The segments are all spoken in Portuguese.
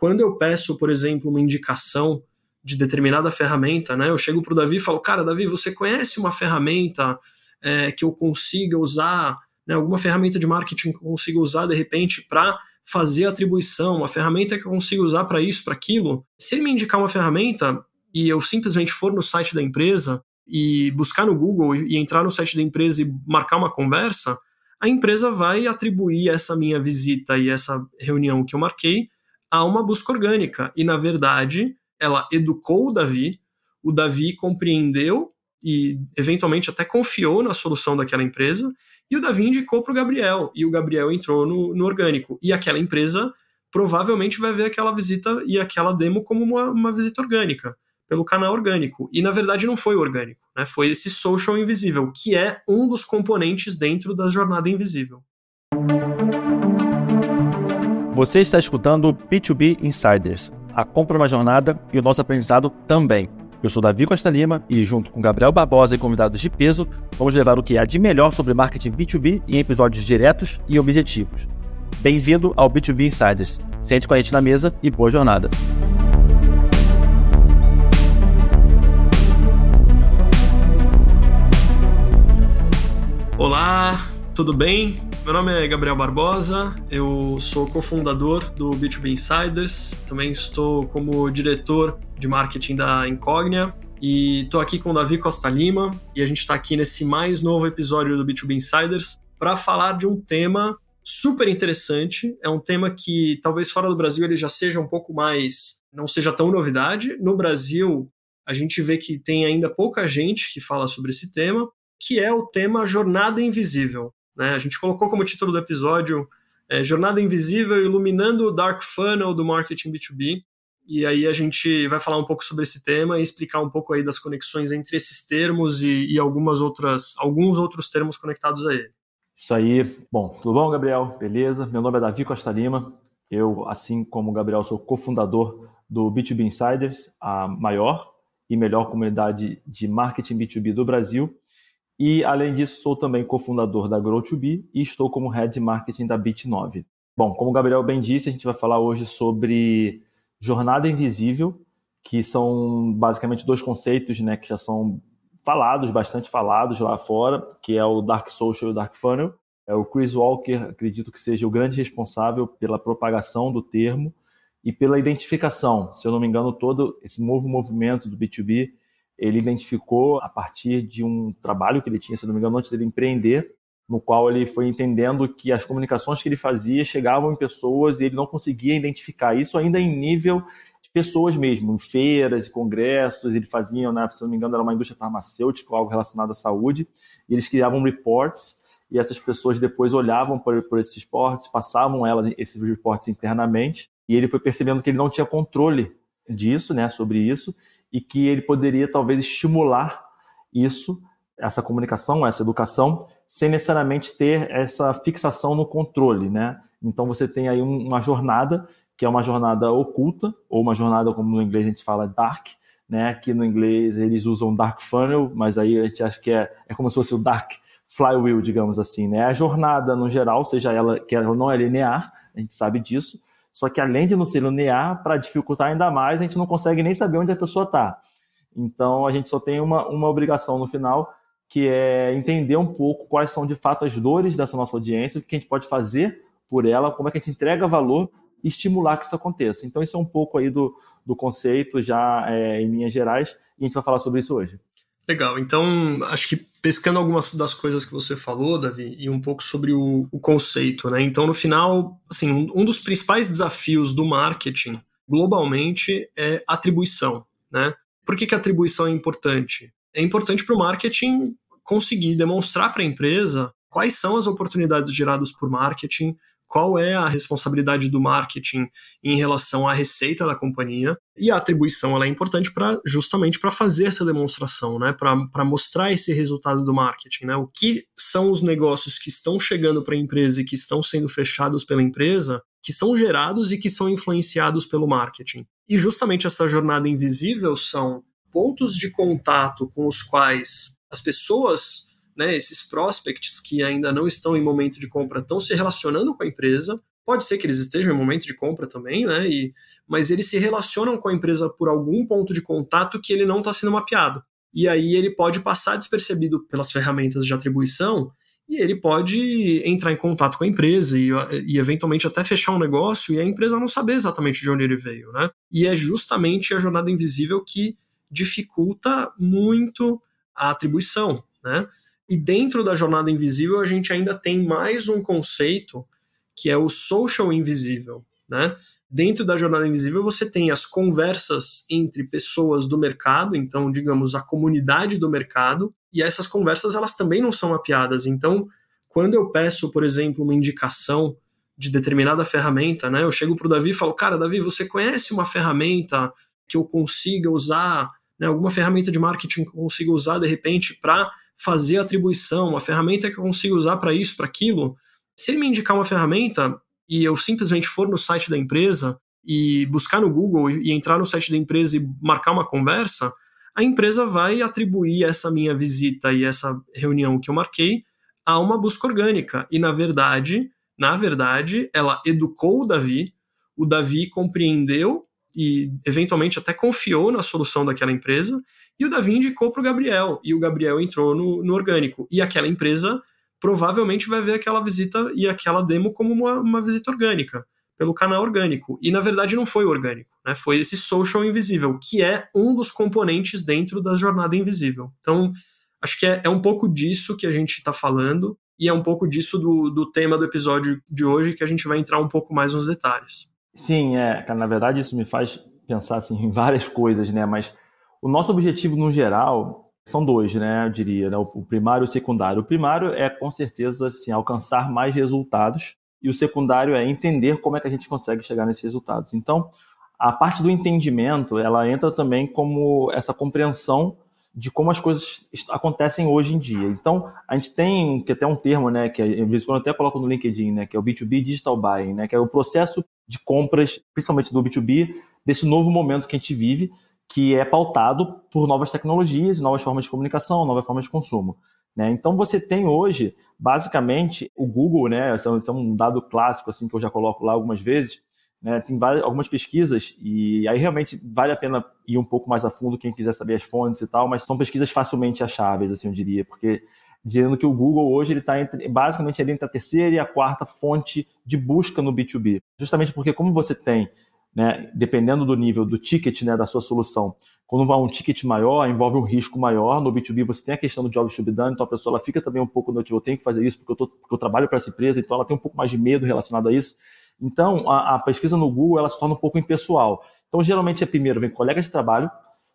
quando eu peço, por exemplo, uma indicação de determinada ferramenta, né? Eu chego para o Davi e falo, cara, Davi, você conhece uma ferramenta é, que eu consiga usar, né, alguma ferramenta de marketing que eu consiga usar de repente para fazer atribuição, uma ferramenta que eu consiga usar para isso, para aquilo. Se ele me indicar uma ferramenta e eu simplesmente for no site da empresa e buscar no Google e entrar no site da empresa e marcar uma conversa, a empresa vai atribuir essa minha visita e essa reunião que eu marquei a uma busca orgânica. E, na verdade, ela educou o Davi, o Davi compreendeu e, eventualmente, até confiou na solução daquela empresa, e o Davi indicou para o Gabriel, e o Gabriel entrou no, no orgânico. E aquela empresa provavelmente vai ver aquela visita e aquela demo como uma, uma visita orgânica pelo canal orgânico. E na verdade não foi orgânico, né? Foi esse social invisível, que é um dos componentes dentro da jornada invisível. Você está escutando B2B Insiders. A compra uma jornada e o nosso aprendizado também. Eu sou Davi Costa Lima e, junto com Gabriel Barbosa e convidados de peso, vamos levar o que há de melhor sobre marketing B2B em episódios diretos e objetivos. Bem-vindo ao B2B Insiders. Sente com a gente na mesa e boa jornada. Olá, tudo bem? Meu nome é Gabriel Barbosa, eu sou cofundador do B2B Insiders, também estou como diretor de marketing da Incognia e estou aqui com o Davi Costa Lima e a gente está aqui nesse mais novo episódio do B2B Insiders para falar de um tema super interessante. É um tema que talvez fora do Brasil ele já seja um pouco mais, não seja tão novidade. No Brasil, a gente vê que tem ainda pouca gente que fala sobre esse tema que é o tema Jornada Invisível. Né? A gente colocou como título do episódio é, Jornada Invisível Iluminando o Dark Funnel do Marketing B2B. E aí a gente vai falar um pouco sobre esse tema e explicar um pouco aí das conexões entre esses termos e, e algumas outras, alguns outros termos conectados a ele. Isso aí. Bom, tudo bom, Gabriel? Beleza? Meu nome é Davi Costa Lima. Eu, assim como o Gabriel, sou cofundador do B2B Insiders, a maior e melhor comunidade de marketing B2B do Brasil. E, além disso, sou também cofundador da Grow2B e estou como Head de Marketing da Bit9. Bom, como o Gabriel bem disse, a gente vai falar hoje sobre jornada invisível, que são basicamente dois conceitos né, que já são falados, bastante falados lá fora, que é o Dark Social e o Dark Funnel. É o Chris Walker, acredito que seja o grande responsável pela propagação do termo e pela identificação. Se eu não me engano, todo esse novo movimento do B2B ele identificou a partir de um trabalho que ele tinha, se não me engano, antes dele empreender, no qual ele foi entendendo que as comunicações que ele fazia chegavam em pessoas e ele não conseguia identificar isso ainda em nível de pessoas mesmo, em feiras e congressos, ele fazia, né, se não me engano, era uma indústria farmacêutica, algo relacionado à saúde, e eles criavam reports e essas pessoas depois olhavam por, por esses reports, passavam elas esses reports internamente, e ele foi percebendo que ele não tinha controle disso, né, sobre isso, e que ele poderia talvez estimular isso, essa comunicação, essa educação, sem necessariamente ter essa fixação no controle, né? Então você tem aí uma jornada que é uma jornada oculta ou uma jornada como no inglês a gente fala dark, né? Que no inglês eles usam dark funnel, mas aí a gente acha que é, é como se fosse o dark flywheel, digamos assim, né? A jornada no geral, seja ela que ela não é linear, a gente sabe disso, só que além de não ser linear, para dificultar ainda mais, a gente não consegue nem saber onde a pessoa está. Então a gente só tem uma, uma obrigação no final, que é entender um pouco quais são de fato as dores dessa nossa audiência, o que a gente pode fazer por ela, como é que a gente entrega valor e estimular que isso aconteça. Então, isso é um pouco aí do, do conceito já é, em linhas gerais, e a gente vai falar sobre isso hoje. Legal. Então, acho que pescando algumas das coisas que você falou, Davi, e um pouco sobre o, o conceito, né? Então, no final, assim, um, um, dos principais desafios do marketing globalmente é atribuição, né? Por que, que atribuição é importante? É importante para o marketing conseguir demonstrar para a empresa quais são as oportunidades geradas por marketing, qual é a responsabilidade do marketing em relação à receita da companhia. E a atribuição ela é importante para justamente para fazer essa demonstração, né? para mostrar esse resultado do marketing. Né? O que são os negócios que estão chegando para a empresa e que estão sendo fechados pela empresa, que são gerados e que são influenciados pelo marketing. E justamente essa jornada invisível são pontos de contato com os quais as pessoas né, esses prospects que ainda não estão em momento de compra estão se relacionando com a empresa Pode ser que eles estejam em momento de compra também, né? E, mas eles se relacionam com a empresa por algum ponto de contato que ele não está sendo mapeado. E aí ele pode passar despercebido pelas ferramentas de atribuição e ele pode entrar em contato com a empresa e, e, eventualmente até fechar um negócio e a empresa não saber exatamente de onde ele veio, né? E é justamente a jornada invisível que dificulta muito a atribuição, né? E dentro da jornada invisível a gente ainda tem mais um conceito que é o social invisível, né? Dentro da jornada invisível você tem as conversas entre pessoas do mercado, então digamos a comunidade do mercado, e essas conversas elas também não são mapeadas. Então, quando eu peço, por exemplo, uma indicação de determinada ferramenta, né? Eu chego para o Davi e falo, cara, Davi, você conhece uma ferramenta que eu consiga usar, né, alguma ferramenta de marketing que eu consiga usar de repente para fazer atribuição, uma ferramenta que eu consiga usar para isso, para aquilo? Se ele me indicar uma ferramenta e eu simplesmente for no site da empresa e buscar no Google e entrar no site da empresa e marcar uma conversa, a empresa vai atribuir essa minha visita e essa reunião que eu marquei a uma busca orgânica. E na verdade, na verdade, ela educou o Davi, o Davi compreendeu e eventualmente até confiou na solução daquela empresa, e o Davi indicou para o Gabriel, e o Gabriel entrou no, no orgânico. E aquela empresa provavelmente vai ver aquela visita e aquela demo como uma, uma visita orgânica, pelo canal orgânico. E na verdade não foi orgânico, né? foi esse social invisível, que é um dos componentes dentro da jornada invisível. Então, acho que é, é um pouco disso que a gente está falando, e é um pouco disso do, do tema do episódio de hoje que a gente vai entrar um pouco mais nos detalhes. Sim, é, na verdade isso me faz pensar assim, em várias coisas, né? Mas o nosso objetivo no geral são dois, né? Eu diria, né? o primário e o secundário. O primário é com certeza assim, alcançar mais resultados e o secundário é entender como é que a gente consegue chegar nesses resultados. Então, a parte do entendimento, ela entra também como essa compreensão de como as coisas acontecem hoje em dia. Então, a gente tem que até um termo, né, que às vezes quando eu até coloco no LinkedIn, né, que é o B2B Digital Buying, né, que é o processo de compras, principalmente do B2B, desse novo momento que a gente vive, que é pautado por novas tecnologias, novas formas de comunicação, novas formas de consumo. Né? Então você tem hoje, basicamente, o Google, né? Esse é um dado clássico assim que eu já coloco lá algumas vezes. Né? Tem várias, algumas pesquisas e aí realmente vale a pena ir um pouco mais a fundo quem quiser saber as fontes e tal, mas são pesquisas facilmente acháveis, assim eu diria, porque dizendo que o Google hoje ele está basicamente ali entre a terceira e a quarta fonte de busca no B2B, justamente porque como você tem né, dependendo do nível do ticket né, da sua solução. Quando vai um ticket maior, envolve um risco maior. No B2B você tem a questão do job to be done, então a pessoa ela fica também um pouco no eu tenho que fazer isso porque eu, tô, porque eu trabalho para essa empresa, então ela tem um pouco mais de medo relacionado a isso. Então a, a, pesquisa no Google ela se torna um pouco impessoal. Então geralmente é primeiro vem colegas de trabalho,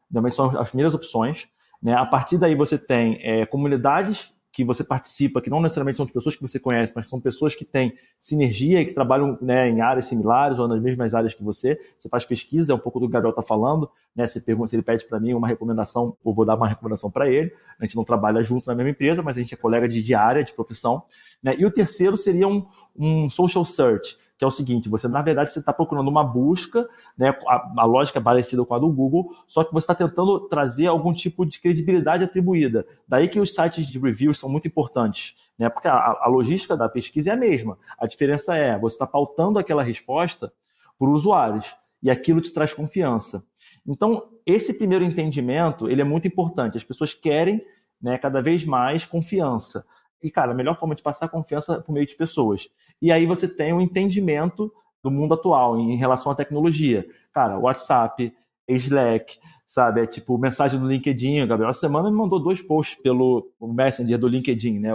geralmente são as primeiras opções. Né? A partir daí você tem é, comunidades que você participa, que não necessariamente são de pessoas que você conhece, mas são pessoas que têm sinergia e que trabalham né, em áreas similares ou nas mesmas áreas que você. Você faz pesquisa, é um pouco do que o Gabriel está falando, né? Você pergunta se ele pede para mim uma recomendação, ou vou dar uma recomendação para ele. A gente não trabalha junto na mesma empresa, mas a gente é colega de, de área, de profissão. Né? E o terceiro seria um, um social search, que é o seguinte: você, na verdade, você está procurando uma busca, né, a, a, lógica é parecida com a do Google, só que você está tentando trazer algum tipo de credibilidade atribuída. Daí que os sites de reviews são muito importantes, né, porque a, a logística da pesquisa é a mesma. A diferença é você está pautando aquela resposta por usuários, e aquilo te traz confiança. Então, esse primeiro entendimento ele é muito importante. As pessoas querem né, cada vez mais confiança. E, cara, a melhor forma de passar confiança é por meio de pessoas. E aí você tem um entendimento do mundo atual em relação à tecnologia. Cara, WhatsApp, Slack, sabe? É tipo mensagem no LinkedIn. O Gabriel, essa semana me mandou dois posts pelo Messenger do LinkedIn, né?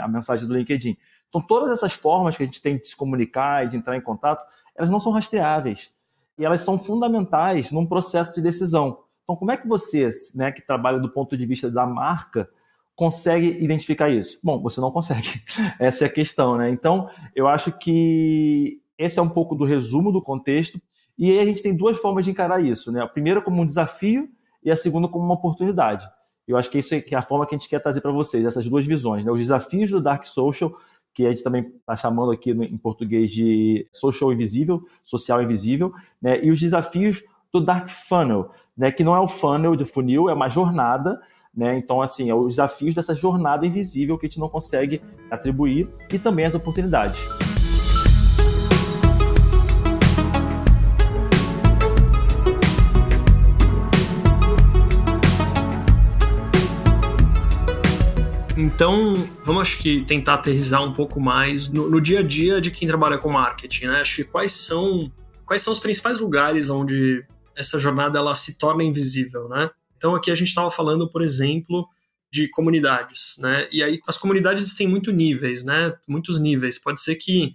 A mensagem do LinkedIn. Então, todas essas formas que a gente tem de se comunicar e de entrar em contato, elas não são rastreáveis. E elas são fundamentais num processo de decisão. Então, como é que você, né, que trabalha do ponto de vista da marca, consegue identificar isso? Bom, você não consegue. Essa é a questão, né? Então, eu acho que esse é um pouco do resumo do contexto. E aí a gente tem duas formas de encarar isso, né? A primeira como um desafio e a segunda como uma oportunidade. Eu acho que isso é, é a forma que a gente quer trazer para vocês, essas duas visões, né? Os desafios do Dark Social, que a gente também está chamando aqui em português de social invisível, social invisível, né? E os desafios do Dark Funnel, né? Que não é o funnel de funil, é uma jornada né? Então, assim, é os desafios dessa jornada invisível que a gente não consegue atribuir e também as oportunidades. Então, vamos acho que tentar aterrizar um pouco mais no, no, dia a dia de quem trabalha com marketing, né? Acho que quais são, quais são os principais lugares onde essa jornada ela se torna invisível, né? Então aqui a gente estava falando, por exemplo, de comunidades, né? E aí as comunidades têm muito níveis, né? Muitos níveis. Pode ser que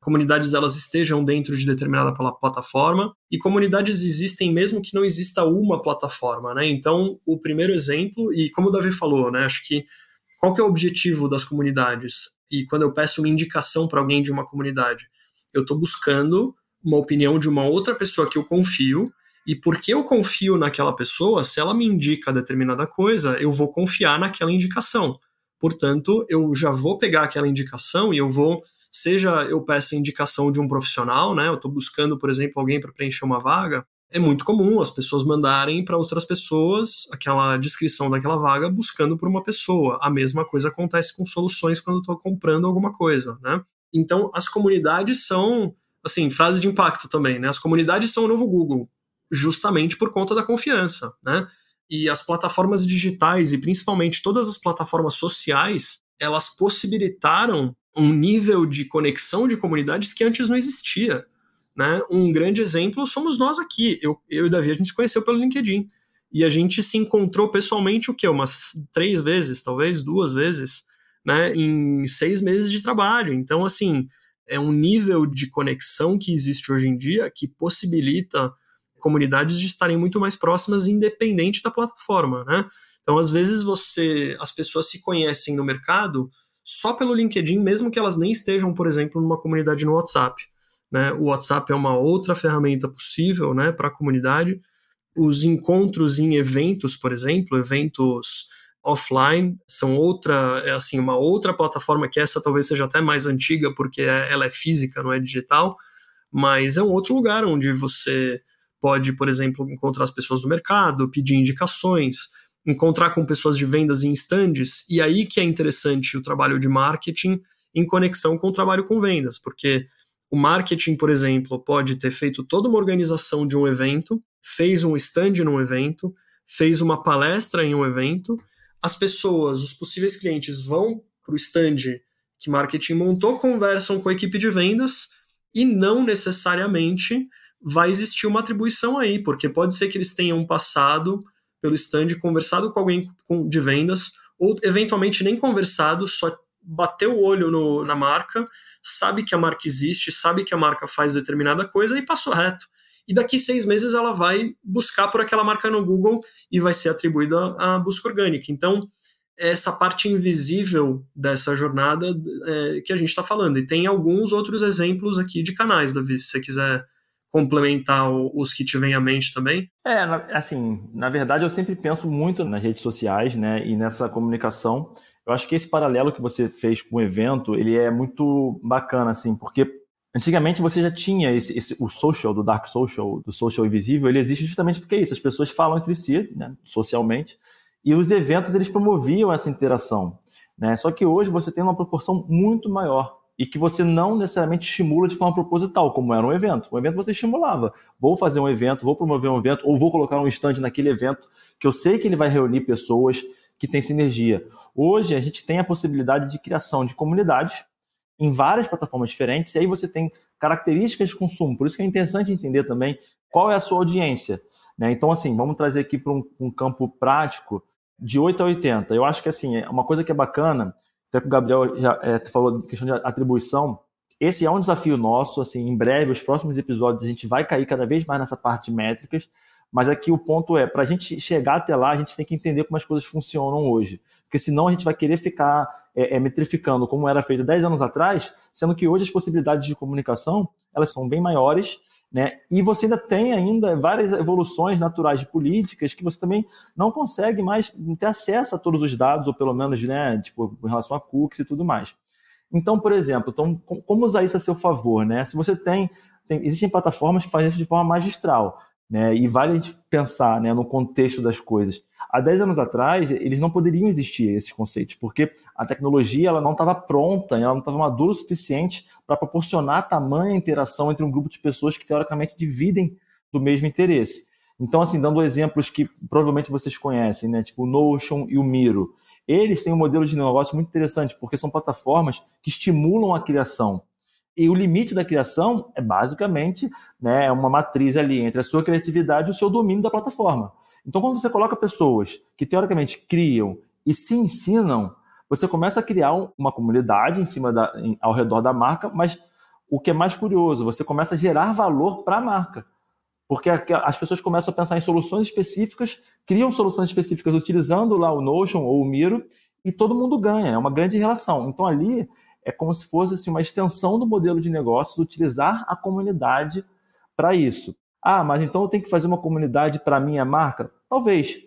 comunidades elas estejam dentro de determinada plataforma e comunidades existem mesmo que não exista uma plataforma, né? Então, o primeiro exemplo e como o Davi falou, né, acho que qual que é o objetivo das comunidades? E quando eu peço uma indicação para alguém de uma comunidade, eu estou buscando uma opinião de uma outra pessoa que eu confio e porque eu confio naquela pessoa, se ela me indica determinada coisa, eu vou confiar naquela indicação. Portanto, eu já vou pegar aquela indicação e eu vou seja eu peça indicação de um profissional, né? Eu estou buscando, por exemplo, alguém para preencher uma vaga. É muito comum as pessoas mandarem para outras pessoas aquela descrição daquela vaga buscando por uma pessoa. A mesma coisa acontece com soluções quando estou comprando alguma coisa, né? Então, as comunidades são, assim, frase de impacto também, né? As comunidades são o novo Google, justamente por conta da confiança, né? E as plataformas digitais e principalmente todas as plataformas sociais, elas possibilitaram um nível de conexão de comunidades que antes não existia. Né? Um grande exemplo somos nós aqui. Eu, eu e Davi, a gente se conheceu pelo LinkedIn. E a gente se encontrou pessoalmente o quê? Umas três vezes, talvez, duas vezes, né? Em seis meses de trabalho. Então, assim, é um nível de conexão que existe hoje em dia que possibilita comunidades de estarem muito mais próximas, independente da plataforma, né? Então, às vezes, você, as pessoas se conhecem no mercado só pelo LinkedIn, mesmo que elas nem estejam, por exemplo, numa comunidade no WhatsApp. Né? O WhatsApp é uma outra ferramenta possível né, para a comunidade. Os encontros em eventos, por exemplo, eventos offline, são outra, é assim, uma outra plataforma que essa talvez seja até mais antiga, porque é, ela é física, não é digital, mas é um outro lugar onde você pode, por exemplo, encontrar as pessoas do mercado, pedir indicações, encontrar com pessoas de vendas em stands, e aí que é interessante o trabalho de marketing em conexão com o trabalho com vendas, porque o marketing, por exemplo, pode ter feito toda uma organização de um evento, fez um stand num evento, fez uma palestra em um evento, as pessoas, os possíveis clientes vão para o stand que marketing montou, conversam com a equipe de vendas e não necessariamente vai existir uma atribuição aí, porque pode ser que eles tenham passado pelo stand, conversado com alguém de vendas, ou eventualmente nem conversado, só bateu o olho no, na marca, sabe que a marca existe, sabe que a marca faz determinada coisa e passou reto. E daqui seis meses ela vai buscar por aquela marca no Google e vai ser atribuída à busca orgânica. Então, essa parte invisível dessa jornada é, que a gente está falando. E tem alguns outros exemplos aqui de canais, Davi, se você quiser complementar os que te vêm à mente também? É, assim, na verdade eu sempre penso muito nas redes sociais, né, e nessa comunicação. Eu acho que esse paralelo que você fez com o evento, ele é muito bacana, assim, porque antigamente você já tinha esse, esse, o social, do dark social, do social invisível, ele existe justamente porque é isso, as pessoas falam entre si, né, socialmente, e os eventos eles promoviam essa interação, né, só que hoje você tem uma proporção muito maior, e que você não necessariamente estimula de forma proposital, como era um evento. Um evento você estimulava. Vou fazer um evento, vou promover um evento, ou vou colocar um stand naquele evento, que eu sei que ele vai reunir pessoas que têm sinergia. Hoje a gente tem a possibilidade de criação de comunidades em várias plataformas diferentes, e aí você tem características de consumo. Por isso que é interessante entender também qual é a sua audiência. Né? Então, assim, vamos trazer aqui para um, um campo prático de 8 a 80. Eu acho que assim, é uma coisa que é bacana até que o Gabriel já é, falou questão de atribuição. Esse é um desafio nosso, assim, em breve, os próximos episódios, a gente vai cair cada vez mais nessa parte de métricas, mas aqui o ponto é, para a gente chegar até lá, a gente tem que entender como as coisas funcionam hoje, porque senão a gente vai querer ficar é, é, metrificando como era feito 10 anos atrás, sendo que hoje as possibilidades de comunicação, elas são bem maiores, né? E você ainda tem ainda várias evoluções naturais de políticas que você também não consegue mais ter acesso a todos os dados, ou pelo menos né, tipo, em relação a cookies e tudo mais. Então, por exemplo, então, como usar isso a seu favor? Né? Se você tem, tem Existem plataformas que fazem isso de forma magistral. Né? E vale a gente pensar né, no contexto das coisas. Há 10 anos atrás, eles não poderiam existir, esses conceitos, porque a tecnologia ela não estava pronta, ela não estava madura o suficiente para proporcionar tamanha interação entre um grupo de pessoas que, teoricamente, dividem do mesmo interesse. Então, assim, dando exemplos que provavelmente vocês conhecem, né, tipo o Notion e o Miro, eles têm um modelo de negócio muito interessante, porque são plataformas que estimulam a criação. E o limite da criação é basicamente né, uma matriz ali entre a sua criatividade e o seu domínio da plataforma. Então, quando você coloca pessoas que teoricamente criam e se ensinam, você começa a criar uma comunidade em cima da, em, ao redor da marca, mas o que é mais curioso, você começa a gerar valor para a marca. Porque as pessoas começam a pensar em soluções específicas, criam soluções específicas utilizando lá o Notion ou o Miro, e todo mundo ganha, é uma grande relação. Então ali é como se fosse assim, uma extensão do modelo de negócios, utilizar a comunidade para isso. Ah, mas então eu tenho que fazer uma comunidade para minha marca? Talvez.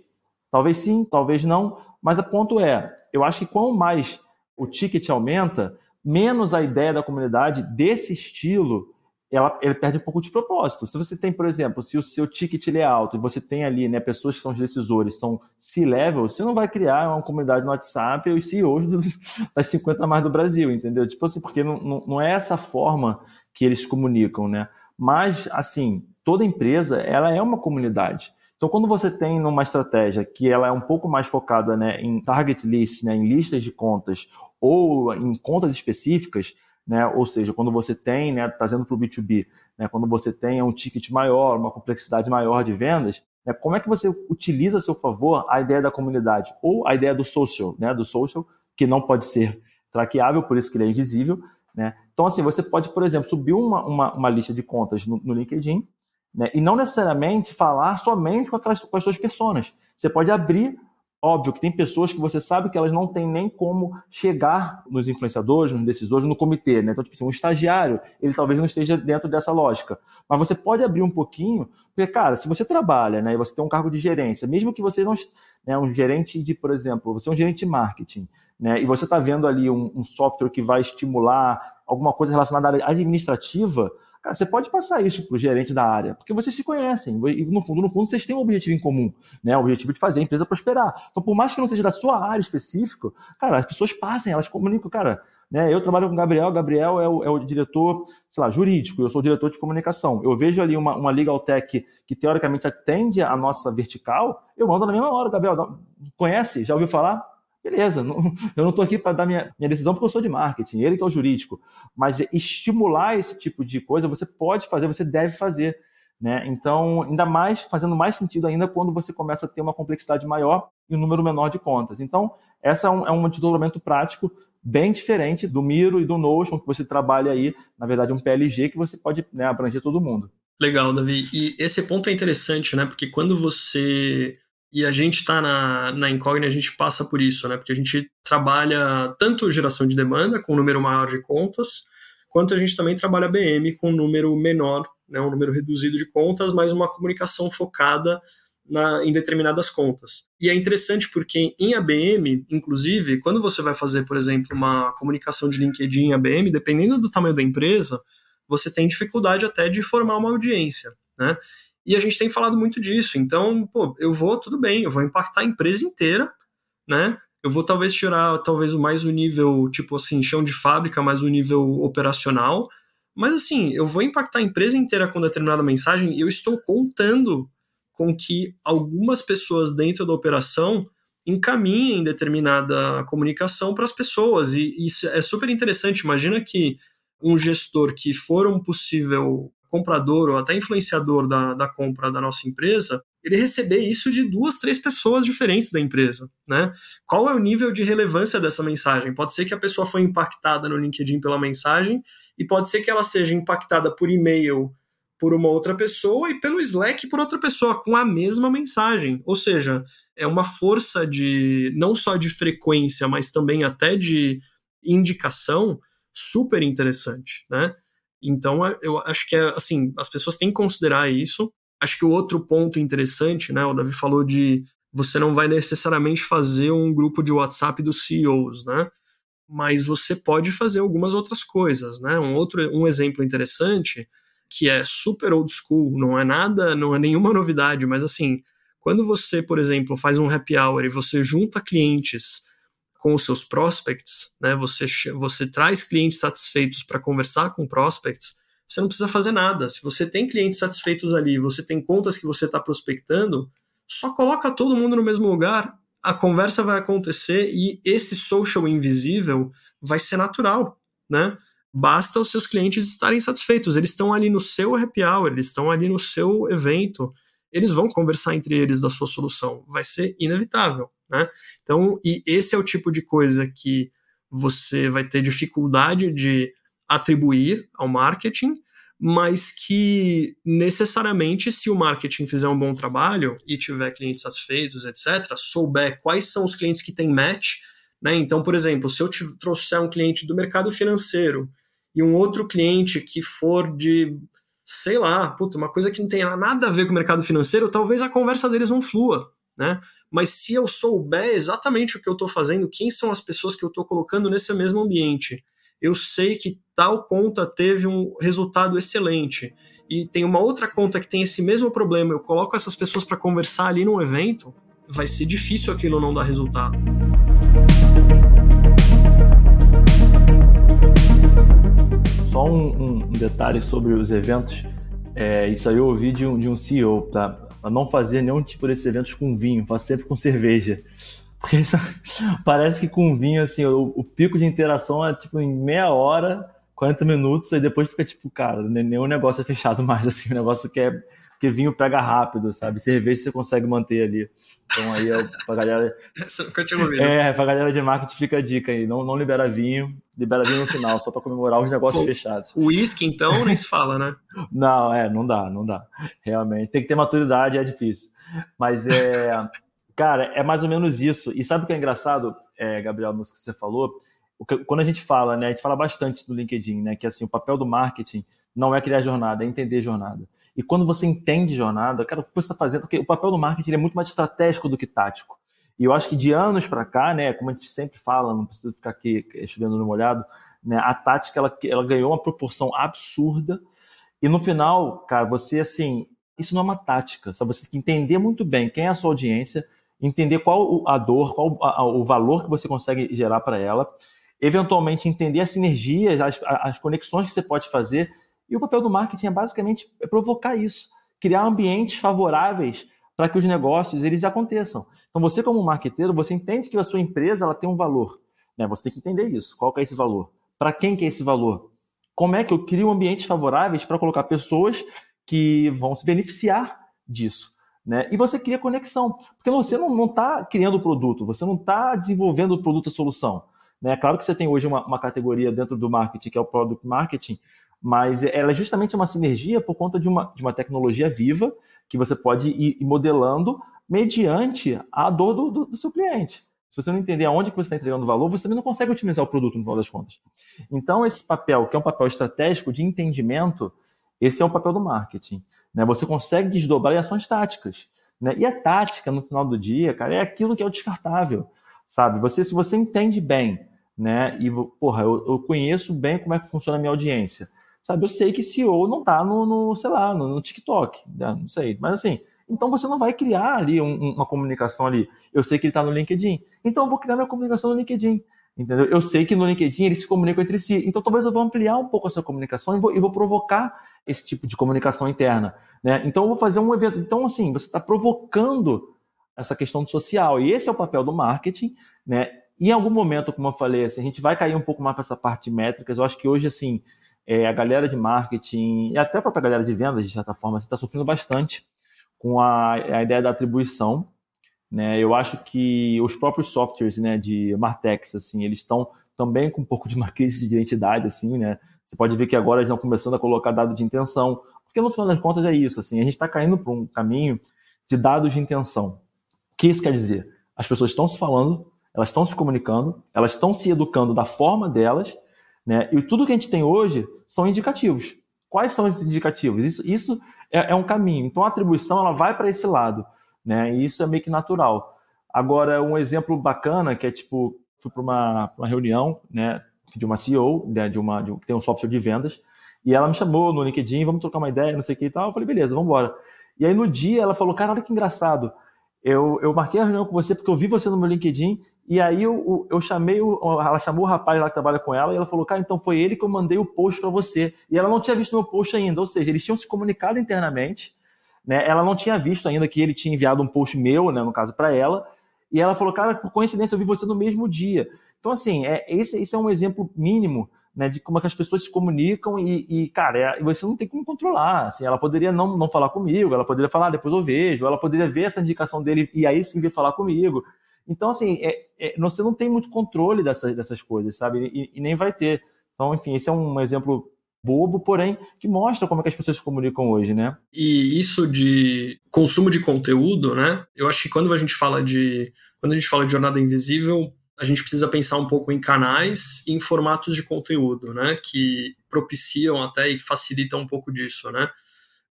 Talvez sim, talvez não. Mas o ponto é, eu acho que quanto mais o ticket aumenta, menos a ideia da comunidade desse estilo ela, ele perde um pouco de propósito. Se você tem, por exemplo, se o seu ticket é alto e você tem ali né, pessoas que são os decisores, são C-level, você não vai criar uma comunidade no WhatsApp e os CEOs do, das 50 mais do Brasil, entendeu? Tipo assim, porque não, não, não é essa forma que eles comunicam, né? Mas, assim, toda empresa, ela é uma comunidade. Então, quando você tem numa estratégia que ela é um pouco mais focada né, em target list, né, em listas de contas ou em contas específicas, né, ou seja, quando você tem, né, trazendo para o B2B, né, quando você tem um ticket maior, uma complexidade maior de vendas, né, como é que você utiliza a seu favor a ideia da comunidade ou a ideia do social, né, do social, que não pode ser traqueável, por isso que ele é invisível. Né? Então, assim, você pode, por exemplo, subir uma, uma, uma lista de contas no, no LinkedIn né? E não necessariamente falar somente com, aquelas, com as suas pessoas. Você pode abrir Óbvio que tem pessoas que você sabe que elas não têm nem como chegar nos influenciadores, nos decisores, no comitê, né? Então, tipo assim, um estagiário, ele talvez não esteja dentro dessa lógica. Mas você pode abrir um pouquinho, porque, cara, se você trabalha, né, e você tem um cargo de gerência, mesmo que você não, né, um gerente de, por exemplo, você é um gerente de marketing, né, e você está vendo ali um, um software que vai estimular alguma coisa relacionada à administrativa, Cara, você pode passar isso para o gerente da área, porque vocês se conhecem, e no fundo, no fundo, vocês têm um objetivo em comum, né? O objetivo de fazer a empresa prosperar. Então, por mais que não seja da sua área específica, cara, as pessoas passem, elas comunicam, cara. Né? Eu trabalho com o Gabriel, Gabriel é o, é o diretor, sei lá, jurídico, eu sou o diretor de comunicação. Eu vejo ali uma, uma legal tech que teoricamente atende a nossa vertical, eu mando na mesma hora, Gabriel, conhece? Já ouviu falar? Beleza, não, eu não estou aqui para dar minha, minha decisão porque eu sou de marketing, ele que é o jurídico. Mas estimular esse tipo de coisa você pode fazer, você deve fazer. Né? Então, ainda mais, fazendo mais sentido ainda quando você começa a ter uma complexidade maior e um número menor de contas. Então, essa é um, é um desdobramento prático bem diferente do Miro e do Notion, que você trabalha aí, na verdade, um PLG que você pode né, abranger todo mundo. Legal, Davi. E esse ponto é interessante, né? Porque quando você e a gente está na, na Incógnita, a gente passa por isso, né? Porque a gente trabalha tanto geração de demanda, com um número maior de contas, quanto a gente também trabalha BM com um número menor, né? um número reduzido de contas, mas uma comunicação focada na, em determinadas contas. E é interessante porque em ABM, inclusive, quando você vai fazer, por exemplo, uma comunicação de LinkedIn em ABM, dependendo do tamanho da empresa, você tem dificuldade até de formar uma audiência. Né? E a gente tem falado muito disso. Então, pô, eu vou, tudo bem, eu vou impactar a empresa inteira, né? Eu vou talvez tirar talvez mais o nível, tipo assim, chão de fábrica, mais o nível operacional. Mas assim, eu vou impactar a empresa inteira com determinada mensagem e eu estou contando com que algumas pessoas dentro da operação encaminhem determinada comunicação para as pessoas. E isso é super interessante. Imagina que um gestor que for um possível comprador ou até influenciador da, da compra da nossa empresa, ele receber isso de duas, três pessoas diferentes da empresa, né? Qual é o nível de relevância dessa mensagem? Pode ser que a pessoa foi impactada no LinkedIn pela mensagem e pode ser que ela seja impactada por e-mail por uma outra pessoa e pelo Slack por outra pessoa com a mesma mensagem. Ou seja, é uma força de não só de frequência, mas também até de indicação super interessante, né? Então, eu acho que é assim, as pessoas têm que considerar isso. Acho que o outro ponto interessante, né, o Davi falou de você não vai necessariamente fazer um grupo de WhatsApp dos CEOs, né? Mas você pode fazer algumas outras coisas, né? Um outro um exemplo interessante que é super old school, não é nada, não é nenhuma novidade, mas assim, quando você, por exemplo, faz um happy hour e você junta clientes com os seus prospects, né? Você, você traz clientes satisfeitos para conversar com prospects, você não precisa fazer nada. Se você tem clientes satisfeitos ali, você tem contas que você está prospectando, só coloca todo mundo no mesmo lugar. a conversa vai acontecer e esse social invisível vai ser natural, né? Basta os seus clientes estarem satisfeitos. Eles estão ali no seu happy hour, eles estão ali no seu evento, eles vão conversar entre eles da sua solução. Vai ser inevitável, né? Então, e esse é o tipo de coisa que você vai ter dificuldade de atribuir ao marketing, mas que necessariamente, se o marketing fizer um bom trabalho e tiver clientes satisfeitos, etc., souber quais são os clientes que têm match, né? Então, por exemplo, se eu trouxer um cliente do mercado financeiro e um outro cliente que for de, sei lá, puta, uma coisa que não tem nada a ver com o mercado financeiro, talvez a conversa deles não flua, né? Mas se eu souber exatamente o que eu estou fazendo, quem são as pessoas que eu estou colocando nesse mesmo ambiente, eu sei que tal conta teve um resultado excelente e tem uma outra conta que tem esse mesmo problema, eu coloco essas pessoas para conversar ali num evento, vai ser difícil aquilo não dar resultado. Só um, um detalhe sobre os eventos. É, isso aí eu ouvi de um, de um CEO, tá? A não fazer nenhum tipo desses eventos com vinho, faz sempre com cerveja. Porque parece que com vinho, assim, o, o, pico de interação é tipo em meia hora, 40 minutos, aí depois fica tipo, cara, nenhum negócio é fechado mais, assim, o negócio que é porque vinho pega rápido, sabe? Cerveja você consegue manter ali. Então aí é pra galera. Nunca tinha ouvido. É, pra galera de marketing fica a dica aí. Não, não libera vinho, libera vinho no final, só para comemorar os negócios fechados. O uísque, então, nem se fala, né? Não, é, não dá, não dá. Realmente. Tem que ter maturidade, é difícil. Mas é. Cara, é mais ou menos isso. E sabe o que é engraçado, é, Gabriel, no que você falou? Quando a gente fala, né, a gente fala bastante do LinkedIn, né, que assim, o papel do marketing não é criar jornada, é entender jornada. E quando você entende jornada, cara, o que você está fazendo, porque o papel do marketing é muito mais estratégico do que tático. E eu acho que de anos para cá, né, como a gente sempre fala, não precisa ficar aqui chovendo no molhado, né, a tática ela, ela ganhou uma proporção absurda. E no final, cara, você assim, isso não é uma tática, sabe? Você tem que entender muito bem quem é a sua audiência, entender qual a dor, qual o valor que você consegue gerar para ela, eventualmente entender as sinergias, as, as conexões que você pode fazer e o papel do marketing é basicamente provocar isso, criar ambientes favoráveis para que os negócios eles aconteçam. Então você como marqueteiro, você entende que a sua empresa ela tem um valor, né? Você tem que entender isso. Qual é esse valor? Para quem que é esse valor? Como é que eu crio ambientes favoráveis para colocar pessoas que vão se beneficiar disso? Né? E você cria conexão, porque você não está criando o produto, você não está desenvolvendo o produto a solução. Né? Claro que você tem hoje uma, uma, categoria dentro do marketing, que é o product marketing, mas ela é justamente uma sinergia por conta de uma, de uma tecnologia viva que você pode ir modelando mediante a dor do, do, do seu cliente. Se você não entender aonde que você está entregando valor, você também não consegue otimizar o produto no final das contas. Então, esse papel, que é um papel estratégico de entendimento, esse é o papel do marketing. Né? Você consegue desdobrar em ações táticas. Né? E a tática, no final do dia, cara, é aquilo que é o descartável. Sabe? Você, se você entende bem, né? E, porra, eu, eu conheço bem como é que funciona a minha audiência sabe? Eu sei que CEO não está no, no, sei lá, no, no TikTok, né? não sei. Mas assim, então você não vai criar ali um, uma comunicação ali. Eu sei que ele está no LinkedIn, então eu vou criar minha comunicação no LinkedIn. Entendeu? Eu sei que no LinkedIn eles se comunicam entre si. Então talvez eu vou ampliar um pouco essa comunicação e vou, e vou provocar esse tipo de comunicação interna. Né? Então eu vou fazer um evento. Então, assim, você está provocando essa questão do social. E esse é o papel do marketing, né? E em algum momento, como eu falei, assim, a gente vai cair um pouco mais para essa parte de métricas. Eu acho que hoje, assim, é, a galera de marketing e até a própria galera de vendas, de certa forma, está sofrendo bastante com a, a, ideia da atribuição. Né? Eu acho que os próprios softwares né, de Martex, assim, eles estão também com um pouco de uma crise de identidade, assim, né? Você pode ver que agora eles estão começando a colocar dado de intenção, porque no final das contas é isso, assim, a gente está caindo para um caminho de dados de intenção. O que isso quer dizer? As pessoas estão se falando, elas estão se comunicando, elas estão se educando da forma delas, né? E tudo que a gente tem hoje são indicativos. Quais são esses indicativos? Isso, isso é, é um caminho. Então a atribuição ela vai para esse lado. Né? E isso é meio que natural. Agora, um exemplo bacana que é tipo, fui para uma, uma, reunião né, de uma CEO, né, de uma, que tem um software de vendas, e ela me chamou no LinkedIn, vamos trocar uma ideia, não sei o que e tal. Eu falei, beleza, vamos embora. E aí no dia ela falou, cara, olha que engraçado. Eu, eu marquei a reunião com você porque eu vi você no meu LinkedIn e aí eu, eu chamei, o, ela chamou o rapaz lá que trabalha com ela e ela falou, cara, então foi ele que eu mandei o post para você. E ela não tinha visto meu post ainda, ou seja, eles tinham se comunicado internamente, né? Ela não tinha visto ainda que ele tinha enviado um post meu, né, no caso para ela. E ela falou, cara, por coincidência, eu vi você no mesmo dia. Então, assim, é, esse, esse é um exemplo mínimo né, de como é que as pessoas se comunicam e, e cara, é, você não tem como controlar. Assim, ela poderia não, não falar comigo, ela poderia falar, ah, depois eu vejo, ela poderia ver essa indicação dele e aí sim vir falar comigo. Então, assim, é, é, você não tem muito controle dessas, dessas coisas, sabe? E, e, nem vai ter. Então, enfim, esse é um exemplo bobo, porém, que mostra como é que as pessoas se comunicam hoje, né? E isso de consumo de conteúdo, né? Eu acho que quando a gente fala de quando a gente fala de jornada invisível, a gente precisa pensar um pouco em canais e em formatos de conteúdo, né? Que propiciam até e facilitam um pouco disso, né?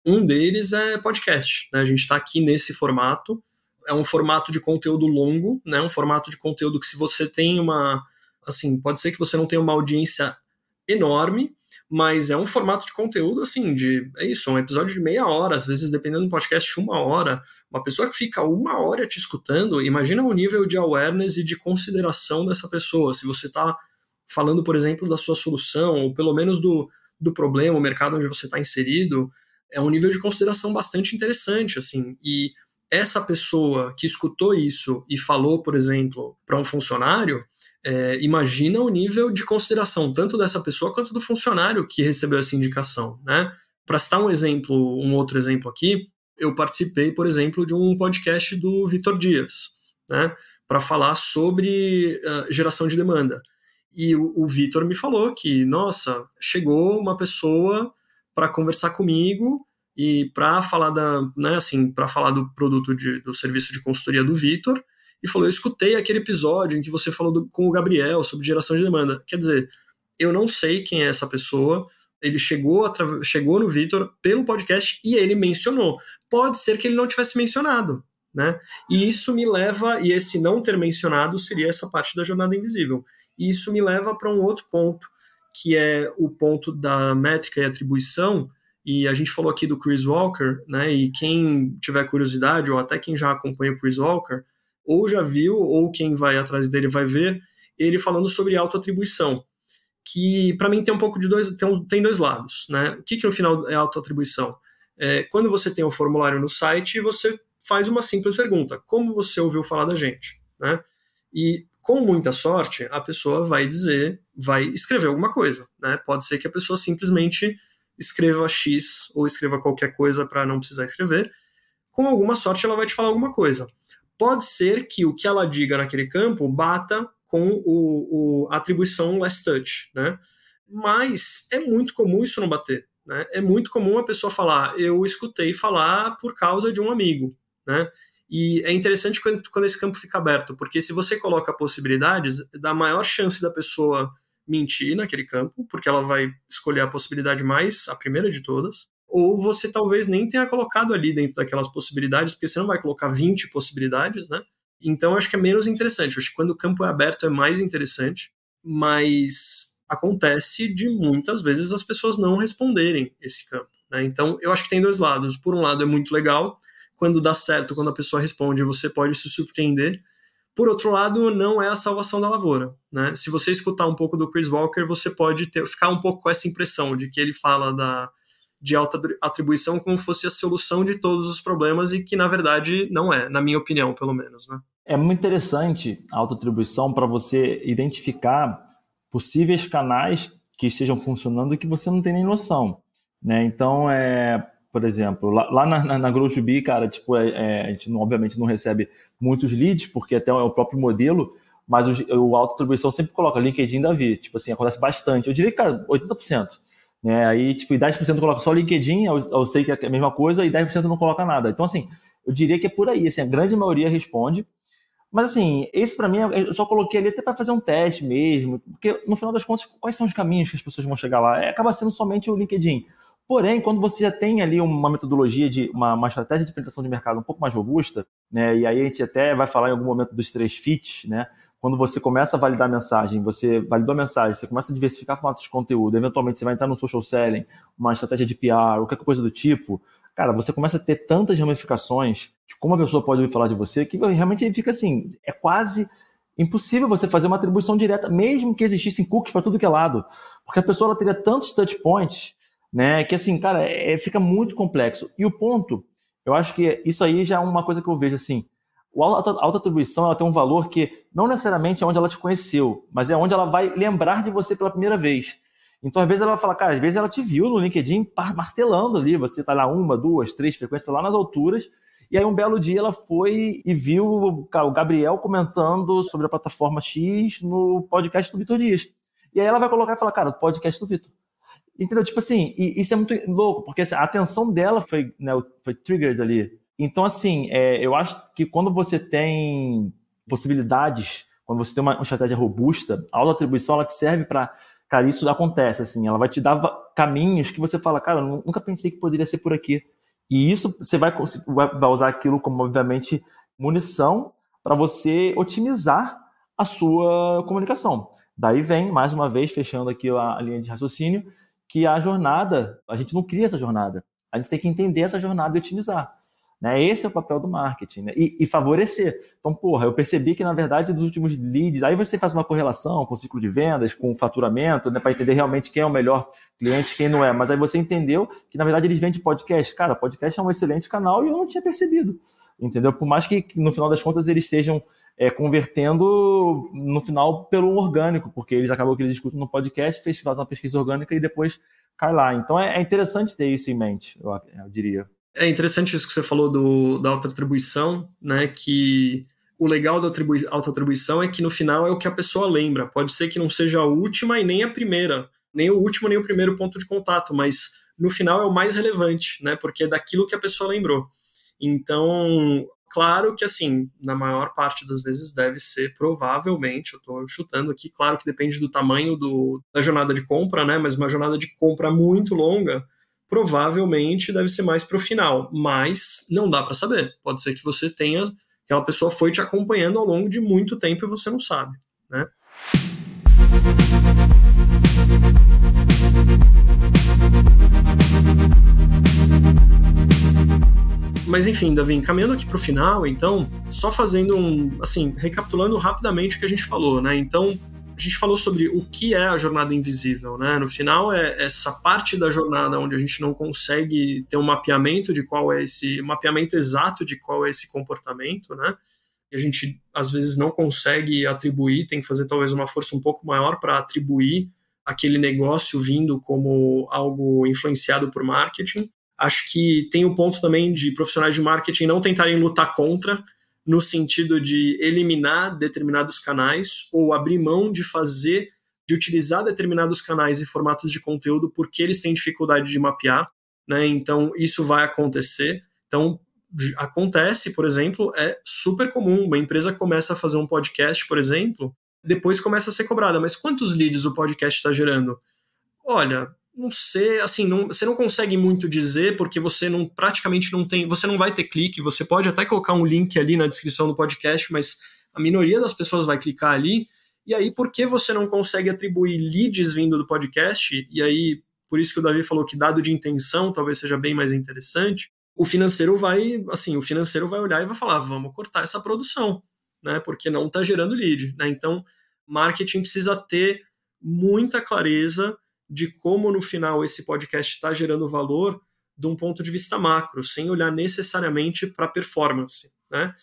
Um deles é podcast, né? A gente está aqui nesse formato. É um formato de conteúdo longo, né? Um formato de conteúdo que se você tem uma, assim, pode ser que você não tenha uma audiência enorme, mas é um formato de conteúdo assim, de é isso, um episódio de meia hora, às vezes dependendo do podcast, uma hora. Uma pessoa que fica uma hora te escutando, imagina o nível de awareness e de consideração dessa pessoa. Se você está falando, por exemplo, da sua solução, ou pelo menos do, do problema, o mercado onde você está inserido, é um nível de consideração bastante interessante, assim. E essa pessoa que escutou isso e falou, por exemplo, para um funcionário, é, imagina o nível de consideração tanto dessa pessoa quanto do funcionário que recebeu essa indicação, né? Para citar um exemplo, um outro exemplo aqui, eu participei, por exemplo, de um podcast do Vitor Dias, né? Para falar sobre uh, geração de demanda. E o, o Vitor me falou que, nossa, chegou uma pessoa para conversar comigo e para falar da, né, assim, para falar do produto de, do serviço de consultoria do Vitor e falou: Eu escutei aquele episódio em que você falou do, com o Gabriel sobre geração de demanda. Quer dizer, eu não sei quem é essa pessoa. Ele chegou, chegou no Vitor pelo podcast e ele mencionou. Pode ser que ele não tivesse mencionado, né? E isso me leva, e esse não ter mencionado seria essa parte da jornada invisível. E isso me leva para um outro ponto, que é o ponto da métrica e atribuição. E a gente falou aqui do Chris Walker, né? E quem tiver curiosidade, ou até quem já acompanha o Chris Walker, ou já viu, ou quem vai atrás dele vai ver, ele falando sobre autoatribuição, que para mim tem um pouco de dois, tem, tem dois lados, né? O que, que no final é autoatribuição? É, quando você tem um formulário no site, você faz uma simples pergunta: como você ouviu falar da gente, né? E com muita sorte, a pessoa vai dizer, vai escrever alguma coisa, né? Pode ser que a pessoa simplesmente escreva X ou escreva qualquer coisa para não precisar escrever. Com alguma sorte, ela vai te falar alguma coisa pode ser que o que ela diga naquele campo bata com o, o, a atribuição last touch, né? Mas é muito comum isso não bater, né? É muito comum a pessoa falar, eu escutei falar por causa de um amigo, né? E é interessante quando, quando esse campo fica aberto, porque se você coloca possibilidades, dá maior chance da pessoa mentir naquele campo, porque ela vai escolher a possibilidade mais, a primeira de todas, ou você talvez nem tenha colocado ali dentro daquelas possibilidades, porque você não vai colocar 20 possibilidades, né? Então acho que é menos interessante. Acho que quando o campo é aberto é mais interessante, mas acontece de muitas vezes as pessoas não responderem esse campo. Né? Então eu acho que tem dois lados. Por um lado é muito legal, quando dá certo, quando a pessoa responde, você pode se surpreender. Por outro lado, não é a salvação da lavoura. Né? Se você escutar um pouco do Chris Walker, você pode ter, ficar um pouco com essa impressão de que ele fala da de alta atribuição como fosse a solução de todos os problemas e que na verdade não é, na minha opinião, pelo menos, né? É muito interessante a autoatribuição para você identificar possíveis canais que estejam funcionando e que você não tem nem noção, né? Então, é, por exemplo, lá, lá na, na, na Grow2B, cara, tipo, é, é, a gente não, obviamente não recebe muitos leads, porque até é o próprio modelo, mas o, o autoatribuição sempre coloca LinkedIn Davi, tipo assim, acontece bastante. Eu diria que, cara, 80%. Né? Aí, tipo, 10% coloca só LinkedIn, eu, eu, sei que é a mesma coisa, e 10% não coloca nada. Então, assim, eu diria que é por aí, assim, a grande maioria responde. Mas, assim, esse para mim, eu só coloquei ali até para fazer um teste mesmo, porque no final das contas, quais são os caminhos que as pessoas vão chegar lá? É, acaba sendo somente o LinkedIn. Porém, quando você já tem ali uma metodologia de uma, uma estratégia de penetração de mercado um pouco mais robusta, né, e aí a gente até vai falar em algum momento dos três fits, né, quando você começa a validar a mensagem, você validou a mensagem, você começa a diversificar formatos de conteúdo, eventualmente você vai entrar no social selling, uma estratégia de PR, qualquer coisa do tipo, cara, você começa a ter tantas ramificações de como a pessoa pode ouvir falar de você, que realmente fica assim, é quase impossível você fazer uma atribuição direta, mesmo que existissem cookies para tudo que é lado, porque a pessoa ela teria tantos touch points, né, que assim, cara, é, fica muito complexo. E o ponto, eu acho que isso aí já é uma coisa que eu vejo assim, O autoatribuição ela tem um valor que não necessariamente é onde ela te conheceu, mas é onde ela vai lembrar de você pela primeira vez. Então, às vezes, ela vai falar, cara, às vezes ela te viu no LinkedIn martelando ali, você está lá uma, duas, três frequências lá nas alturas, e aí um belo dia ela foi e viu o Gabriel comentando sobre a plataforma X no podcast do Vitor Dias. E aí ela vai colocar e falar, cara, podcast do Vitor. Entendeu? Tipo assim, isso é muito louco, porque assim, a atenção dela foi, né, foi triggered ali. Então, assim, é, eu acho que quando você tem possibilidades, quando você tem uma, uma estratégia robusta, a autoatribuição ela te serve para cara, isso acontece, assim, ela vai te dar caminhos que você fala, cara, nunca pensei que poderia ser por aqui. E isso você vai, vai usar aquilo como, obviamente, munição para você otimizar a sua comunicação. Daí vem, mais uma vez, fechando aqui a, linha de raciocínio, que a jornada, a gente não cria essa jornada. A gente tem que entender essa jornada e otimizar. Né? Esse é o papel do marketing, né? e, e, favorecer. Então, porra, eu percebi que, na verdade, dos últimos leads, aí você faz uma correlação com o ciclo de vendas, com o faturamento, né? para entender realmente quem é o melhor cliente, quem não é. Mas aí você entendeu que, na verdade, eles vendem podcast. Cara, podcast é um excelente canal e eu não tinha percebido. Entendeu? Por mais que, no final das contas, eles estejam é, convertendo no final pelo orgânico, porque eles acabam que eles escutam no podcast, fez faz uma pesquisa orgânica e depois cai lá. Então é, é interessante ter isso em mente, eu, eu diria. É interessante isso que você falou do, da autoatribuição, né? Que o legal da autoatribuição é que no final é o que a pessoa lembra. Pode ser que não seja a última e nem a primeira, nem o último nem o primeiro ponto de contato, mas no final é o mais relevante, né? Porque é daquilo que a pessoa lembrou. Então, claro que assim, na maior parte das vezes deve ser provavelmente, eu estou chutando aqui, claro que depende do tamanho do, da jornada de compra, né? Mas uma jornada de compra muito longa, provavelmente deve ser mais para o final, mas não dá para saber. Pode ser que você tenha, aquela pessoa foi te acompanhando ao longo de muito tempo e você não sabe, né? Mas enfim, Davi, caminhando aqui para o final, então, só fazendo um, assim, recapitulando rapidamente o que a gente falou, né? Então, a gente falou sobre o que é a jornada invisível, né? No final é essa parte da jornada onde a gente não consegue ter um mapeamento de qual é esse um mapeamento exato de qual é esse comportamento, né? E a gente às vezes não consegue atribuir, tem que fazer talvez uma força um pouco maior para atribuir aquele negócio vindo como algo influenciado por marketing. Acho que tem o ponto também de profissionais de marketing não tentarem lutar contra, no sentido de eliminar determinados canais ou abrir mão de fazer, de utilizar determinados canais e formatos de conteúdo porque eles têm dificuldade de mapear, né? Então isso vai acontecer. Então acontece, por exemplo, é super comum. Uma empresa começa a fazer um podcast, por exemplo, depois começa a ser cobrada. Mas quantos leads o podcast está gerando? Olha, não sei, assim, não, você não consegue muito dizer porque você não praticamente não tem, você não vai ter clique, você pode até colocar um link ali na descrição do podcast, mas a minoria das pessoas vai clicar ali. E aí, por que você não consegue atribuir leads vindo do podcast? E aí, por isso que o Davi falou que dado de intenção talvez seja bem mais interessante. O financeiro vai, assim, o financeiro vai olhar e vai falar, vamos cortar essa produção, né? Porque não está gerando lead, né? Então, marketing precisa ter muita clareza de como no final esse podcast está gerando valor de um ponto de vista macro, sem olhar necessariamente para performance, né?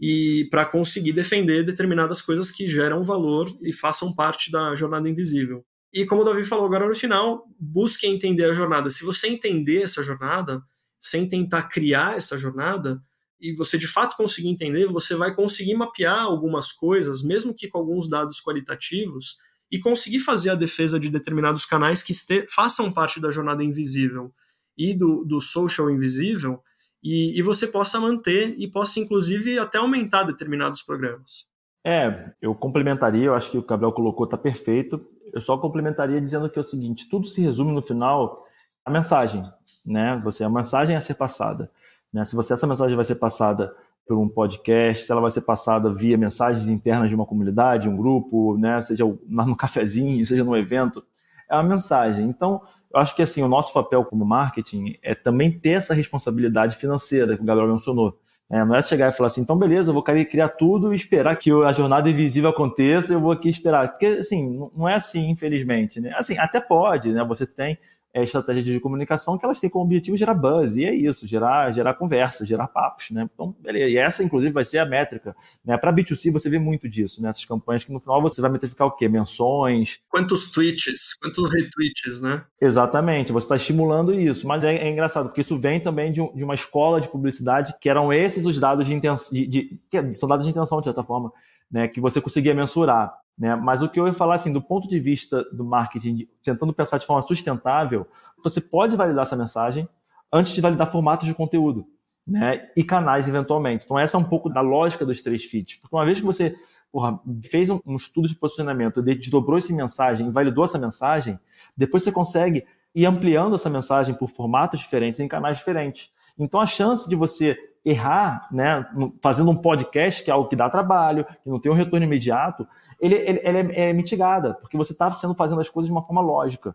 E para conseguir defender determinadas coisas que geram valor e façam parte da jornada invisível. E como o Davi falou agora no final, busque entender a jornada. Se você entender essa jornada, sem tentar criar essa jornada, e você de fato conseguir entender, você vai conseguir mapear algumas coisas, mesmo que com alguns dados qualitativos, e conseguir fazer a defesa de determinados canais que este, façam parte da jornada invisível e do, do social invisível, e, e você possa manter e possa, inclusive, até aumentar determinados programas. É, eu complementaria, eu acho que o Gabriel colocou está perfeito. Eu só complementaria dizendo que é o seguinte: tudo se resume no final a mensagem, né? Você a mensagem a ser passada, né? Se você essa mensagem vai ser passada por um podcast, se ela vai ser passada via mensagens internas de uma comunidade, um grupo, né, seja no cafezinho, seja no evento, é uma mensagem. Então, eu acho que assim, o nosso papel como marketing é também ter essa responsabilidade financeira que o Gabriel mencionou. É, não é chegar e falar assim, então beleza, eu vou criar tudo e esperar que a jornada invisível aconteça, eu vou aqui esperar. Porque, assim, não é assim, infelizmente. Né? Assim, até pode, né? Você tem é, estratégias de comunicação que elas têm como objetivo gerar buzz, e é isso, gerar, gerar conversa, gerar papos, né? Então, beleza. E essa, inclusive, vai ser a métrica. Né? Para B2C, você vê muito disso, nessas né? campanhas que no final você vai metrificar o quê? Menções. Quantos tweets, quantos retweets, né? Exatamente, você está estimulando isso. Mas é, é, engraçado, porque isso vem também de, de, uma escola de publicidade que eram esses os dados de intenção, de, de, que são dados de intenção, de certa forma, né? Que você conseguia mensurar. Né? Mas o que eu ia falar, assim, do ponto de vista do marketing, tentando pensar de forma sustentável, você pode validar essa mensagem antes de validar formatos de conteúdo né? e canais, eventualmente. Então, essa é um pouco da lógica dos três feeds. Porque uma vez que você porra, fez um, um, estudo de posicionamento, desdobrou essa mensagem validou essa mensagem, depois você consegue ir ampliando essa mensagem por formatos diferentes, em canais diferentes. Então, a chance de você errar, né, fazendo um podcast, que é algo que dá trabalho, que não tem um retorno imediato, ele, ele, ele é, é, mitigada, porque você está fazendo as coisas de uma forma lógica.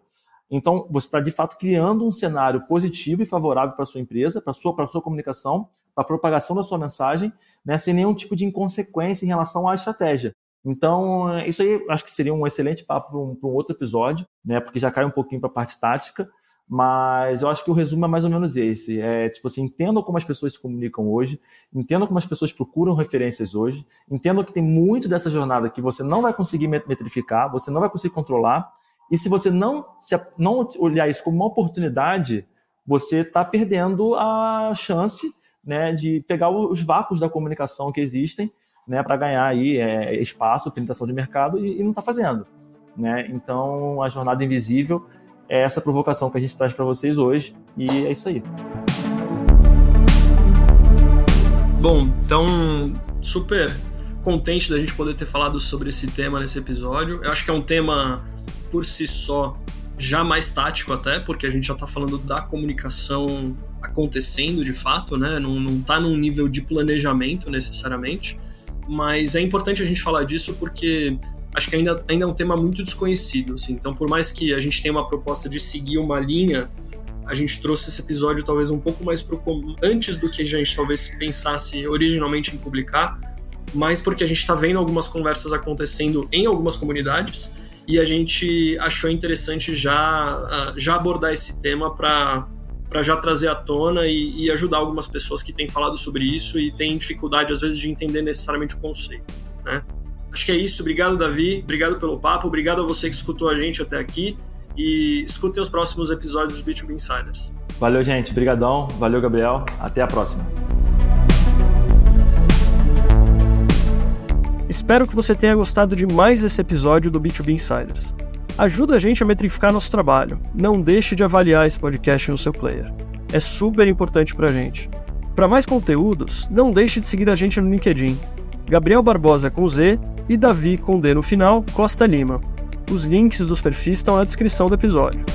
Então, você está de fato criando um cenário positivo e favorável para a sua empresa, para a sua, sua comunicação, para a propagação da sua mensagem, né, sem nenhum tipo de inconsequência em relação à estratégia. Então, isso aí acho que seria um excelente papo para um, um, outro episódio, né, porque já cai um pouquinho para a parte tática, mas eu acho que o resumo é mais ou menos esse. É tipo assim, entendam como as pessoas se comunicam hoje, entendam como as pessoas procuram referências hoje, entendam que tem muito dessa jornada que você não vai conseguir metrificar, você não vai conseguir controlar, e se você não, se, não olhar isso como uma oportunidade, você está perdendo a chance né, de pegar os vácuos da comunicação que existem né, para ganhar aí é, espaço, penetração de mercado e, e não está fazendo. Né? Então, a jornada invisível é essa provocação que a gente traz para vocês hoje e é isso aí. Bom, então super contente da gente poder ter falado sobre esse tema nesse episódio. Eu acho que é um tema por si só já mais tático até, porque a gente já está falando da comunicação acontecendo de fato, né? Não, não tá num nível de planejamento necessariamente, mas é importante a gente falar disso porque acho que ainda, ainda é um tema muito desconhecido. Assim. Então, por mais que a gente tenha uma proposta de seguir uma linha, a gente trouxe esse episódio talvez um pouco mais pro antes do que a gente talvez pensasse originalmente em publicar, mas porque a gente está vendo algumas conversas acontecendo em algumas comunidades e a gente achou interessante já, ah, já abordar esse tema para para já trazer à tona e, e ajudar algumas pessoas que têm falado sobre isso e têm dificuldade às vezes de entender necessariamente o conceito, né? Acho que é isso. Obrigado, Davi. Obrigado pelo papo. Obrigado a você que escutou a gente até aqui. E escutem os próximos episódios do B2B Insiders. Valeu, gente. Obrigadão. Valeu, Gabriel. Até a próxima. Espero que você tenha gostado de mais esse episódio do B2B Insiders. Ajuda a gente a metrificar nosso trabalho. Não deixe de avaliar esse podcast no seu player. É super importante pra gente. Para mais conteúdos, não deixe de seguir a gente no LinkedIn. Gabriel Barbosa com Z e Davi com D no final, Costa Lima. Os links dos perfis estão na descrição do episódio.